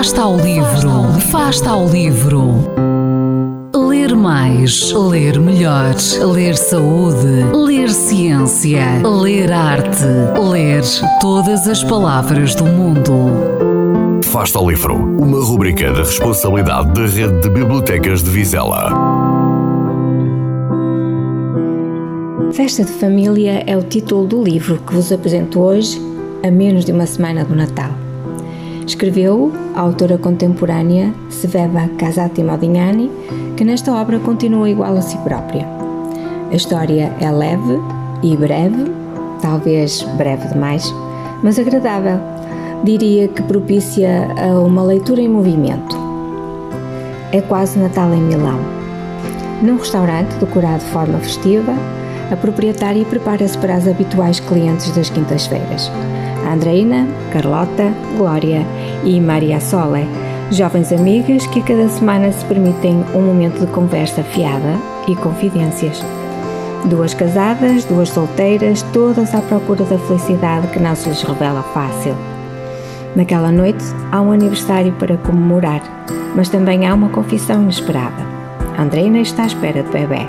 Fasta ao livro, Fasta ao livro. Ler mais, ler melhor, ler saúde, ler ciência, ler arte, ler todas as palavras do mundo. Fasta ao livro, uma rubrica da responsabilidade da Rede de Bibliotecas de Vizela. Festa de Família é o título do livro que vos apresento hoje, a menos de uma semana do Natal. Escreveu a autora contemporânea Sveva Casati Modignani, que nesta obra continua igual a si própria. A história é leve e breve, talvez breve demais, mas agradável. Diria que propicia a uma leitura em movimento. É quase Natal em Milão. Num restaurante decorado de forma festiva, a proprietária prepara-se para as habituais clientes das quintas-feiras. Andreina, Carlota, Glória e Maria Sole, jovens amigas que cada semana se permitem um momento de conversa fiada e confidências. Duas casadas, duas solteiras, todas à procura da felicidade que não se lhes revela fácil. Naquela noite há um aniversário para comemorar, mas também há uma confissão inesperada. Andreina está à espera de bebê.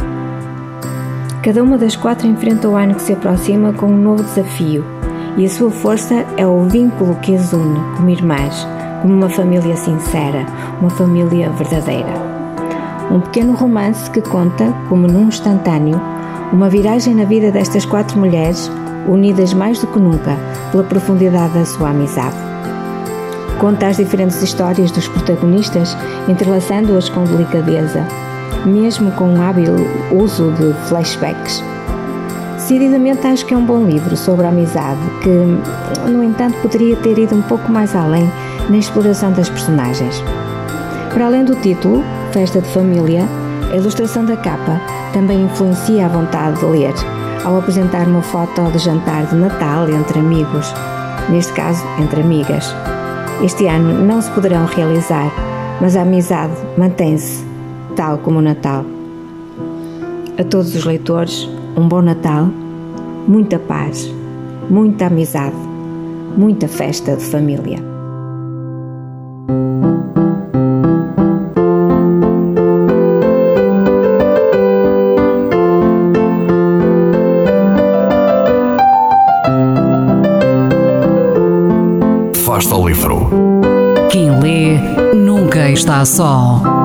Cada uma das quatro enfrenta o ano que se aproxima com um novo desafio e a sua força é o vínculo que as une como irmãs, como uma família sincera, uma família verdadeira. Um pequeno romance que conta, como num instantâneo, uma viragem na vida destas quatro mulheres, unidas mais do que nunca pela profundidade da sua amizade. Conta as diferentes histórias dos protagonistas, entrelaçando-as com delicadeza, mesmo com um hábil uso de flashbacks. Decididamente acho que é um bom livro sobre a amizade, que, no entanto, poderia ter ido um pouco mais além na exploração das personagens. Para além do título, Festa de Família, a ilustração da capa também influencia a vontade de ler, ao apresentar uma foto de jantar de Natal entre amigos, neste caso entre amigas. Este ano não se poderão realizar, mas a amizade mantém-se, tal como o Natal. A todos os leitores, um bom Natal, muita paz, muita amizade, muita festa de família. Fasta ao livro. Quem lê nunca está só.